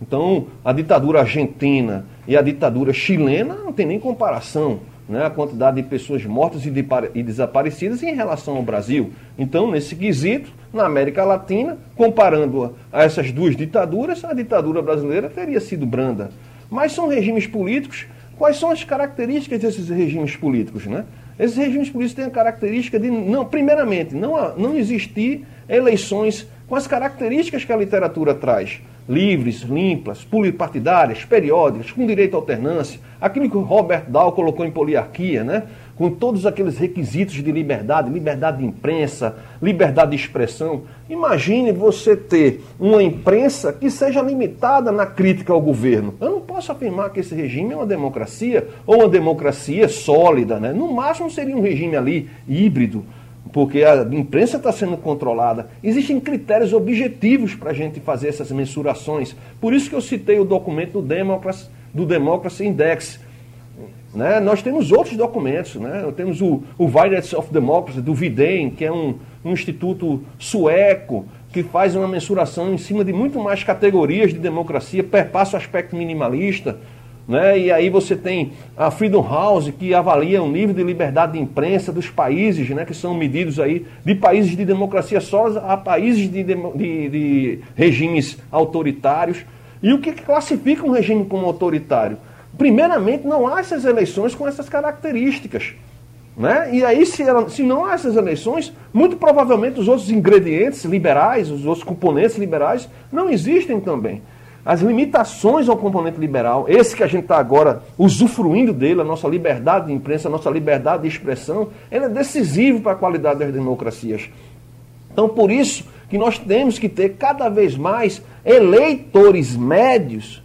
Speaker 6: Então, a ditadura argentina e a ditadura chilena não tem nem comparação. Né, a quantidade de pessoas mortas e, de, e desaparecidas em relação ao Brasil. Então, nesse quesito, na América Latina, comparando a, a essas duas ditaduras, a ditadura brasileira teria sido branda. Mas são regimes políticos. Quais são as características desses regimes políticos? Né? Esses regimes políticos têm a característica de, não, primeiramente, não, não existir eleições com as características que a literatura traz. Livres, limpas, partidárias, periódicas, com direito à alternância. Aquilo que o Robert Dahl colocou em poliarquia, né? Com todos aqueles requisitos de liberdade, liberdade de imprensa, liberdade de expressão. Imagine você ter uma imprensa que seja limitada na crítica ao governo. Eu não posso afirmar que esse regime é uma democracia ou uma democracia sólida, né? No máximo seria um regime ali híbrido, porque a imprensa está sendo controlada. Existem critérios objetivos para a gente fazer essas mensurações. Por isso que eu citei o documento do Democracy, do Democracy Index, né? Nós temos outros documentos, né? temos o, o Values of Democracy, do Videm, que é um, um instituto sueco, que faz uma mensuração em cima de muito mais categorias de democracia, perpassa o aspecto minimalista. né? E aí você tem a Freedom House, que avalia o nível de liberdade de imprensa dos países, né? que são medidos aí de países de democracia sólida a países de, de, de regimes autoritários. E o que classifica um regime como autoritário? Primeiramente, não há essas eleições com essas características. Né? E aí, se, ela, se não há essas eleições, muito provavelmente os outros ingredientes liberais, os outros componentes liberais, não existem também as limitações ao componente liberal, esse que a gente está agora usufruindo dele, a nossa liberdade de imprensa, a nossa liberdade de expressão, ele é decisivo para a qualidade das democracias. Então, por isso que nós temos que ter cada vez mais eleitores médios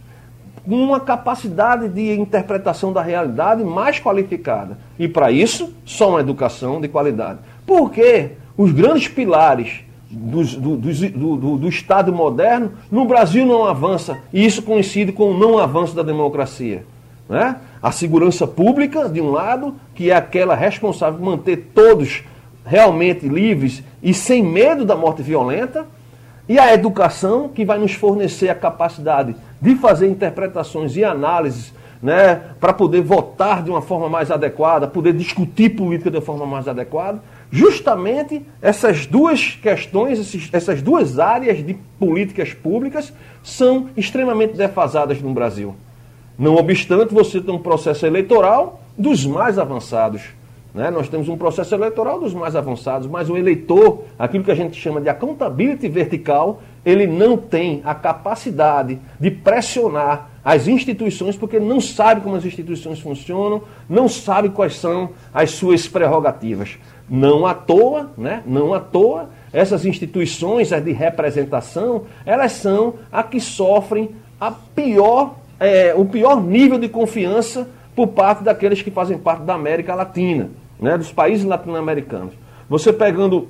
Speaker 6: uma capacidade de interpretação da realidade mais qualificada. E para isso, só uma educação de qualidade. Porque os grandes pilares do, do, do, do, Estado moderno, no Brasil não avança. E isso coincide com o não avanço da democracia. Né? A segurança pública, de um lado, que é aquela responsável por manter todos realmente livres e sem medo da morte violenta, e a educação, que vai nos fornecer a capacidade de fazer interpretações e análises né, para poder votar de uma forma mais adequada, poder discutir política de uma forma mais adequada. Justamente essas duas questões, essas duas áreas de políticas públicas são extremamente defasadas no Brasil. Não obstante, você tem um processo eleitoral dos mais avançados. Né? Nós temos um processo eleitoral dos mais avançados, mas o eleitor, aquilo que a gente chama de accountability vertical, ele não tem a capacidade de pressionar as instituições porque não sabe como as instituições funcionam, não sabe quais são as suas prerrogativas. Não à toa, né? Não à toa, essas instituições as de representação, elas são a que sofrem a pior, é, o pior nível de confiança por parte daqueles que fazem parte da América Latina, né? dos países latino-americanos. Você pegando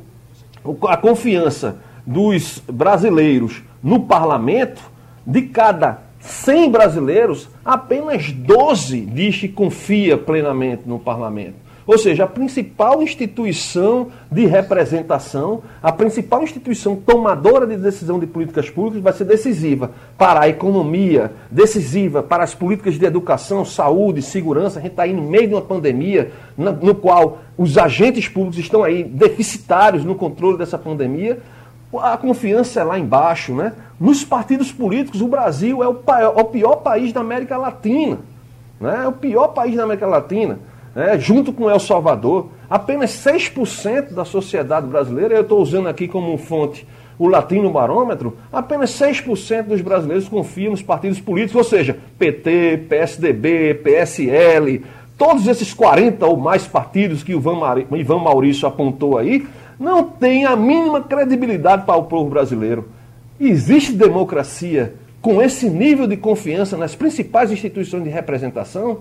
Speaker 6: a confiança dos brasileiros no parlamento, de cada 100 brasileiros, apenas 12 diz que confia plenamente no parlamento. Ou seja, a principal instituição de representação, a principal instituição tomadora de decisão de políticas públicas vai ser decisiva para a economia, decisiva para as políticas de educação, saúde, segurança. A gente está aí no meio de uma pandemia no qual os agentes públicos estão aí deficitários no controle dessa pandemia. A confiança é lá embaixo, né? Nos partidos políticos, o Brasil é o, é o pior país da América Latina. Né? É o pior país da América Latina é, junto com El Salvador, apenas 6% da sociedade brasileira, eu estou usando aqui como fonte o Latino Barômetro, apenas 6% dos brasileiros confiam nos partidos políticos, ou seja, PT, PSDB, PSL, todos esses 40 ou mais partidos que o Ivan Maurício apontou aí, não têm a mínima credibilidade para o povo brasileiro. Existe democracia com esse nível de confiança nas principais instituições de representação?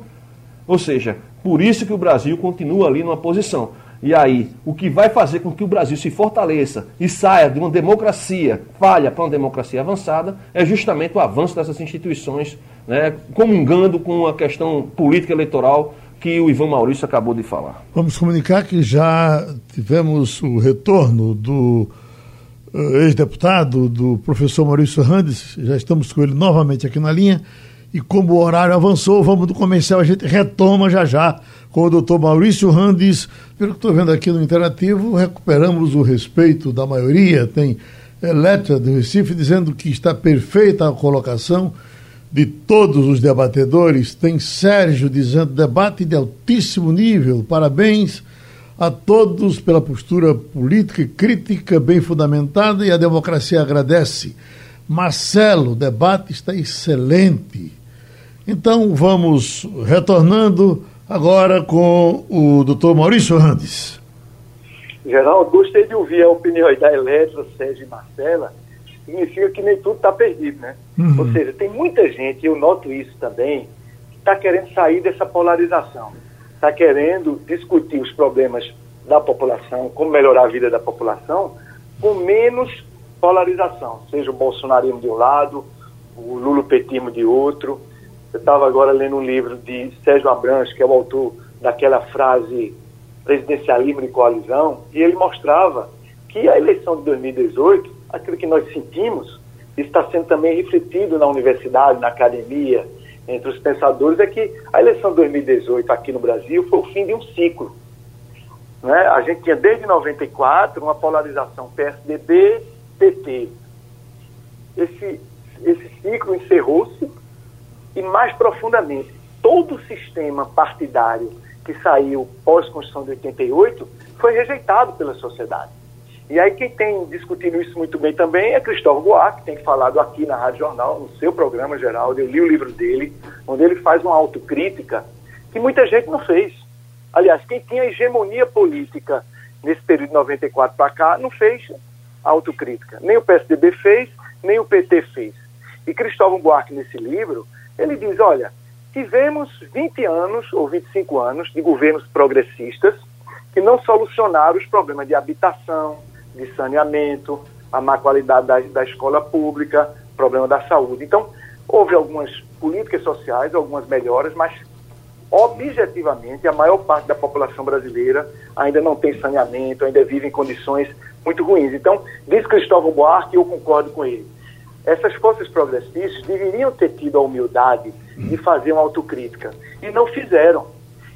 Speaker 6: Ou seja, por isso que o Brasil continua ali numa posição. E aí, o que vai fazer com que o Brasil se fortaleça e saia de uma democracia falha para uma democracia avançada é justamente o avanço dessas instituições, né, comungando com a questão política eleitoral que o Ivan Maurício acabou de falar.
Speaker 4: Vamos comunicar que já tivemos o retorno do uh, ex-deputado, do professor Maurício Randes, já estamos com ele novamente aqui na linha. E como o horário avançou, vamos do comercial, a gente retoma já já com o doutor Maurício Randes. Pelo que estou vendo aqui no Interativo, recuperamos o respeito da maioria. Tem Eletra do Recife dizendo que está perfeita a colocação de todos os debatedores. Tem Sérgio dizendo debate de altíssimo nível. Parabéns a todos pela postura política e crítica bem fundamentada e a democracia agradece. Marcelo, o debate está excelente. Então vamos retornando agora com o doutor Maurício Randes.
Speaker 7: Geraldo, gostei de ouvir a opinião da Eletra, Sérgio e Marcela. Significa que nem tudo está perdido, né? Uhum. Ou seja, tem muita gente, eu noto isso também, que está querendo sair dessa polarização. Está querendo discutir os problemas da população, como melhorar a vida da população, com menos polarização, seja o bolsonarismo de um lado, o lulopetismo de outro, eu estava agora lendo um livro de Sérgio Abranches, que é o autor daquela frase presidencialismo de coalizão, e ele mostrava que a eleição de 2018, aquilo que nós sentimos, está sendo também refletido na universidade, na academia, entre os pensadores é que a eleição de 2018 aqui no Brasil foi o fim de um ciclo. Né? A gente tinha desde 94 uma polarização PSDB-PT. Esse, esse ciclo encerrou-se e mais profundamente, todo o sistema partidário que saiu pós-Constituição de 88 foi rejeitado pela sociedade. E aí quem tem discutido isso muito bem também é Cristóvão Buarque, que tem falado aqui na Rádio Jornal, no seu programa geral, eu li o livro dele, onde ele faz uma autocrítica que muita gente não fez. Aliás, quem tinha hegemonia política nesse período de 94 para cá não fez autocrítica. Nem o PSDB fez, nem o PT fez. E Cristóvão Buarque, nesse livro, ele diz, olha, tivemos 20 anos ou 25 anos de governos progressistas que não solucionaram os problemas de habitação, de saneamento, a má qualidade da, da escola pública, problema da saúde. Então, houve algumas políticas sociais, algumas melhoras, mas objetivamente a maior parte da população brasileira ainda não tem saneamento, ainda vive em condições muito ruins. Então, diz Cristóvão Buarque, eu concordo com ele. Essas forças progressistas deveriam ter tido a humildade de fazer uma autocrítica e não fizeram.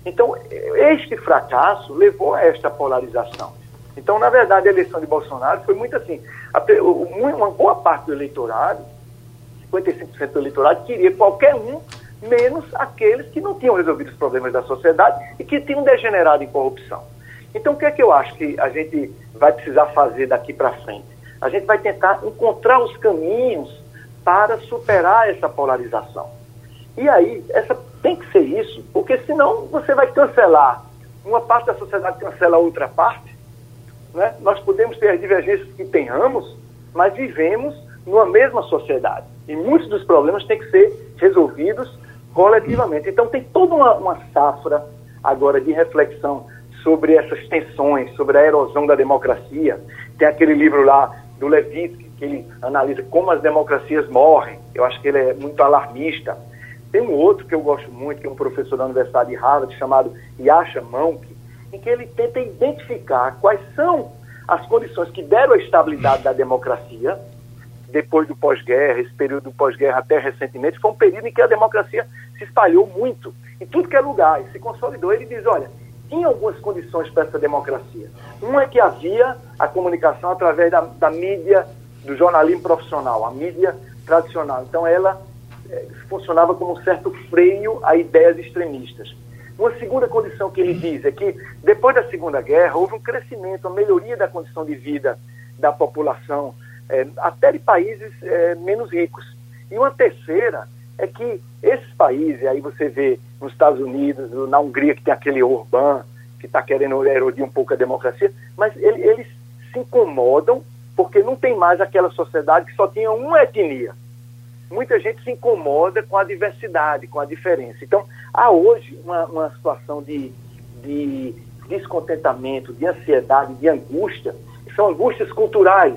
Speaker 7: Então, este fracasso levou a esta polarização. Então, na verdade, a eleição de Bolsonaro foi muito assim. Uma boa parte do eleitorado, 55% do eleitorado, queria qualquer um, menos aqueles que não tinham resolvido os problemas da sociedade e que tinham degenerado em corrupção. Então, o que é que eu acho que a gente vai precisar fazer daqui para frente? A gente vai tentar encontrar os caminhos para superar essa polarização. E aí, essa tem que ser isso, porque senão você vai cancelar. Uma parte da sociedade cancela a outra parte, né? Nós podemos ter as divergências que tenhamos, mas vivemos numa mesma sociedade. E muitos dos problemas têm que ser resolvidos coletivamente. Então, tem toda uma, uma safra agora de reflexão sobre essas tensões, sobre a erosão da democracia. Tem aquele livro lá do Levitsky, que ele analisa como as democracias morrem. Eu acho que ele é muito alarmista. Tem um outro que eu gosto muito, que é um professor da Universidade de Harvard, chamado Yasha Monk, em que ele tenta identificar quais são as condições que deram a estabilidade da democracia depois do pós-guerra, esse período do pós-guerra até recentemente, foi um período em que a democracia se espalhou muito, em tudo que é lugar, e se consolidou. Ele diz, olha, tinha algumas condições para essa democracia. Uma é que havia a comunicação através da, da mídia, do jornalismo profissional, a mídia tradicional. Então ela é, funcionava como um certo freio a ideias extremistas. Uma segunda condição que ele diz é que, depois da Segunda Guerra, houve um crescimento, uma melhoria da condição de vida da população, é, até de países é, menos ricos. E uma terceira é que esses países, aí você vê nos Estados Unidos, na Hungria, que tem aquele Orbán, que está querendo erodir um pouco a democracia, mas ele, eles se incomodam porque não tem mais aquela sociedade que só tinha uma etnia muita gente se incomoda com a diversidade, com a diferença. Então, há hoje uma, uma situação de, de descontentamento, de ansiedade, de angústia, são angústias culturais.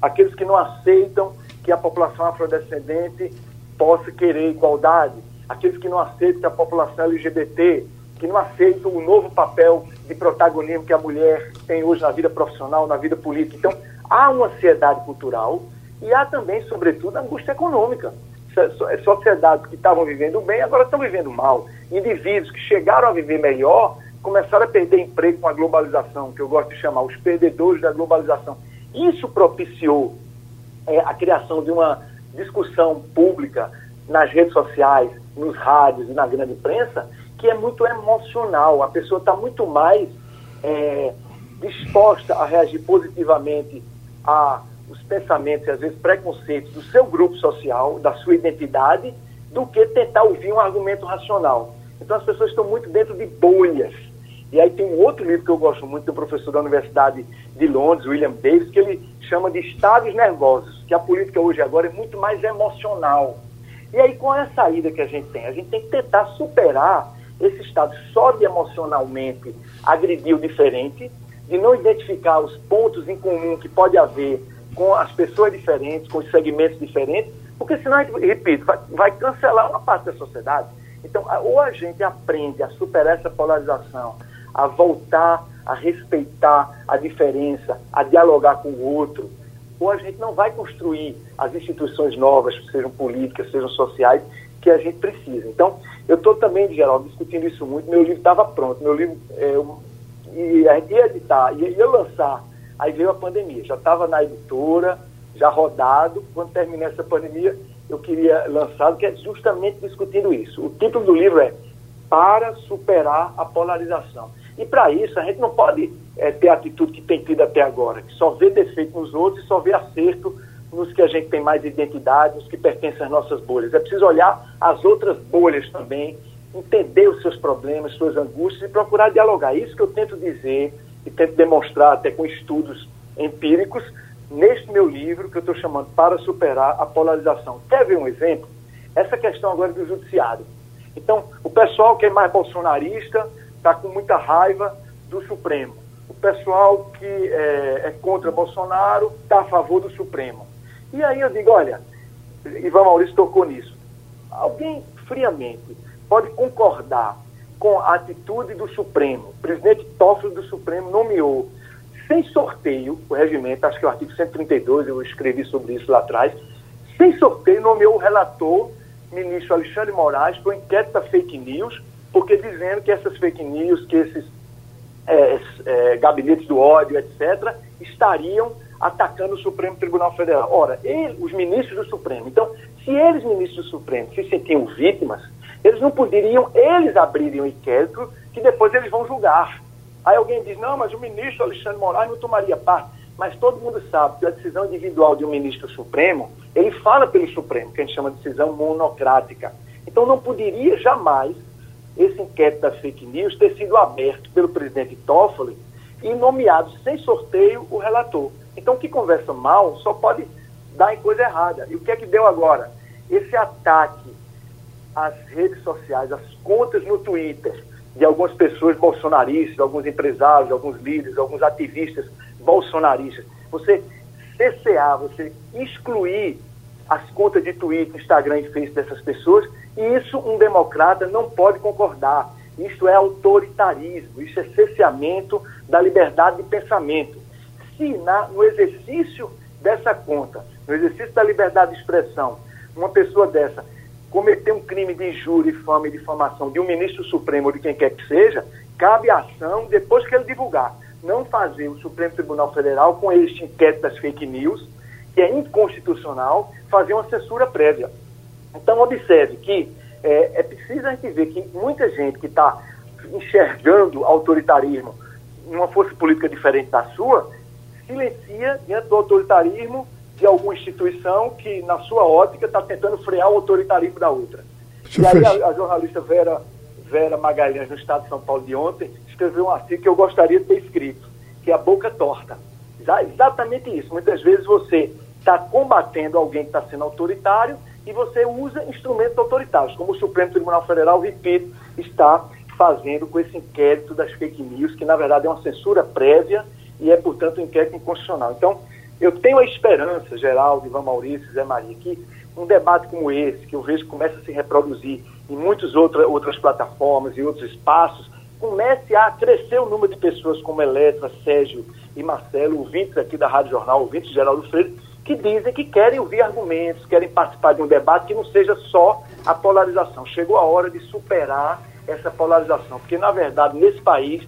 Speaker 7: Aqueles que não aceitam que a população afrodescendente possa querer igualdade, aqueles que não aceitam que a população LGBT, que não aceitam o novo papel de protagonismo que a mulher tem hoje na vida profissional, na vida política. Então, há uma ansiedade cultural e há também, sobretudo, angústia econômica. Sociedades que estavam vivendo bem agora estão vivendo mal. Indivíduos que chegaram a viver melhor começaram a perder emprego com a globalização, que eu gosto de chamar os perdedores da globalização. Isso propiciou é, a criação de uma discussão pública nas redes sociais, nos rádios e na grande imprensa, que é muito emocional. A pessoa está muito mais é, disposta a reagir positivamente a os pensamentos e às vezes preconceitos do seu grupo social, da sua identidade, do que tentar ouvir um argumento racional. Então as pessoas estão muito dentro de bolhas. E aí tem um outro livro que eu gosto muito do professor da Universidade de Londres, William Davis, que ele chama de estados nervosos, que a política hoje agora é muito mais emocional. E aí qual é a saída que a gente tem? A gente tem que tentar superar esse estado só de emocionalmente agredir o diferente, de não identificar os pontos em comum que pode haver com as pessoas diferentes, com os segmentos diferentes, porque senão, repito, vai, vai cancelar uma parte da sociedade. Então, ou a gente aprende a superar essa polarização, a voltar a respeitar a diferença, a dialogar com o outro, ou a gente não vai construir as instituições novas, sejam políticas, sejam sociais, que a gente precisa. Então, eu estou também, Geraldo, discutindo isso muito. Meu livro estava pronto, meu livro, é, eu, ia editar, ia, ia lançar, aí veio a pandemia. Já estava na editora, já rodado. Quando terminar essa pandemia, eu queria lançar, que é justamente discutindo isso. O título do livro é Para Superar a Polarização. E para isso, a gente não pode é, ter a atitude que tem tido até agora, que só vê defeito nos outros e só vê acerto nos que a gente tem mais identidade, nos que pertencem às nossas bolhas. É preciso olhar as outras bolhas também, entender os seus problemas, suas angústias e procurar dialogar. Isso que eu tento dizer e tento demonstrar até com estudos empíricos neste meu livro que eu estou chamando Para Superar a Polarização. Quer ver um exemplo? Essa questão agora do judiciário. Então, o pessoal que é mais bolsonarista está com muita raiva do Supremo. O pessoal que é, é contra Bolsonaro está a favor do Supremo. E aí eu digo, olha, Ivan Maurício tocou nisso. Alguém friamente pode concordar com a atitude do Supremo. O presidente Toffoli do Supremo nomeou sem sorteio, o regimento, acho que é o artigo 132, eu escrevi sobre isso lá atrás, sem sorteio nomeou o relator, ministro Alexandre Moraes, para da fake news, porque dizendo que essas fake news, que esses é, é, gabinetes do ódio, etc., estariam atacando o Supremo Tribunal Federal. Ora, ele, os ministros do Supremo. Então, se eles, ministros do Supremo, se sentiam vítimas, eles não poderiam, eles abrirem o um inquérito que depois eles vão julgar. Aí alguém diz, não, mas o ministro Alexandre Moraes não tomaria parte. Mas todo mundo sabe que a decisão individual de um ministro supremo, ele fala pelo Supremo, que a gente chama de decisão monocrática. Então não poderia jamais esse inquérito das fake news ter sido aberto pelo presidente Toffoli e nomeado sem sorteio o relator. Então, que conversa mal só pode dar em coisa errada. E o que é que deu agora? Esse ataque às redes sociais, às contas no Twitter de algumas pessoas bolsonaristas, alguns empresários, alguns líderes, alguns ativistas bolsonaristas. Você CCA, você excluir as contas de Twitter, Instagram e Facebook dessas pessoas, e isso um democrata não pode concordar. Isso é autoritarismo, isso é cerceamento da liberdade de pensamento. Se na, no exercício dessa conta, no exercício da liberdade de expressão, uma pessoa dessa cometer um crime de injúria, infame e difamação de um ministro supremo ou de quem quer que seja, cabe ação depois que ele divulgar. Não fazer o Supremo Tribunal Federal, com este inquérito das fake news, que é inconstitucional, fazer uma censura prévia. Então, observe que é, é preciso a gente ver que muita gente que está enxergando autoritarismo numa força política diferente da sua, silencia diante do autoritarismo de alguma instituição que, na sua ótica, está tentando frear o autoritarismo da outra. e aí a, a, jornalista Vera, Vera Magalhães, no Estado de São Paulo de ontem, escreveu um artigo que eu gostaria de ter escrito, que é a boca torta. exatamente isso. Muitas vezes você está combatendo alguém que está sendo autoritário e você usa instrumentos autoritários, como o Supremo Tribunal Federal, repito, está fazendo com esse inquérito das fake news, que na verdade é uma censura prévia e é, portanto, um inquérito inconstitucional. Então, eu tenho a esperança, Geraldo, Ivan Maurício, Zé Maria, que um debate como esse, que eu vejo que começa a se reproduzir em muitas outra, outras plataformas e outros espaços, comece a crescer o número de pessoas como Eletra, Sérgio e Marcelo, ouvintes aqui da Rádio Jornal, ouvintes Geraldo Freire, que dizem que querem ouvir argumentos, querem participar de um debate que não seja só a polarização. Chegou a hora de superar essa polarização, porque, na verdade, nesse país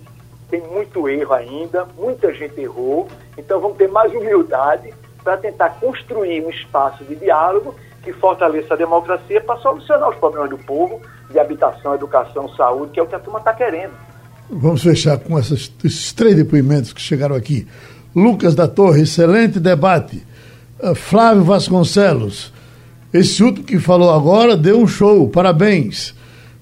Speaker 7: tem muito erro ainda, muita gente errou, então vamos ter mais humildade para tentar construir um espaço de diálogo que fortaleça a democracia para solucionar os problemas do povo, de habitação, educação, saúde, que é o que a turma está querendo.
Speaker 4: Vamos fechar com essas, esses três depoimentos que chegaram aqui. Lucas da Torre, excelente debate. Uh, Flávio Vasconcelos, esse último que falou agora deu um show, parabéns.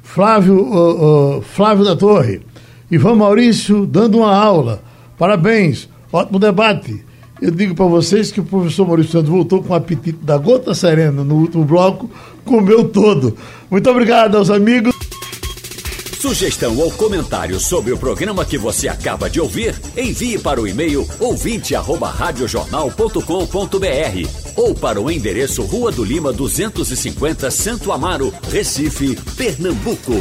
Speaker 4: Flávio, uh, uh, Flávio da Torre, Ivan Maurício dando uma aula. Parabéns, ótimo debate. Eu digo para vocês que o professor Maurício Santos voltou com o apetite da gota serena no último bloco, comeu todo. Muito obrigado aos amigos.
Speaker 3: Sugestão ou comentário sobre o programa que você acaba de ouvir, envie para o e-mail ouvinte@radiojornal.com.br ou para o endereço Rua do Lima 250, Santo Amaro, Recife, Pernambuco.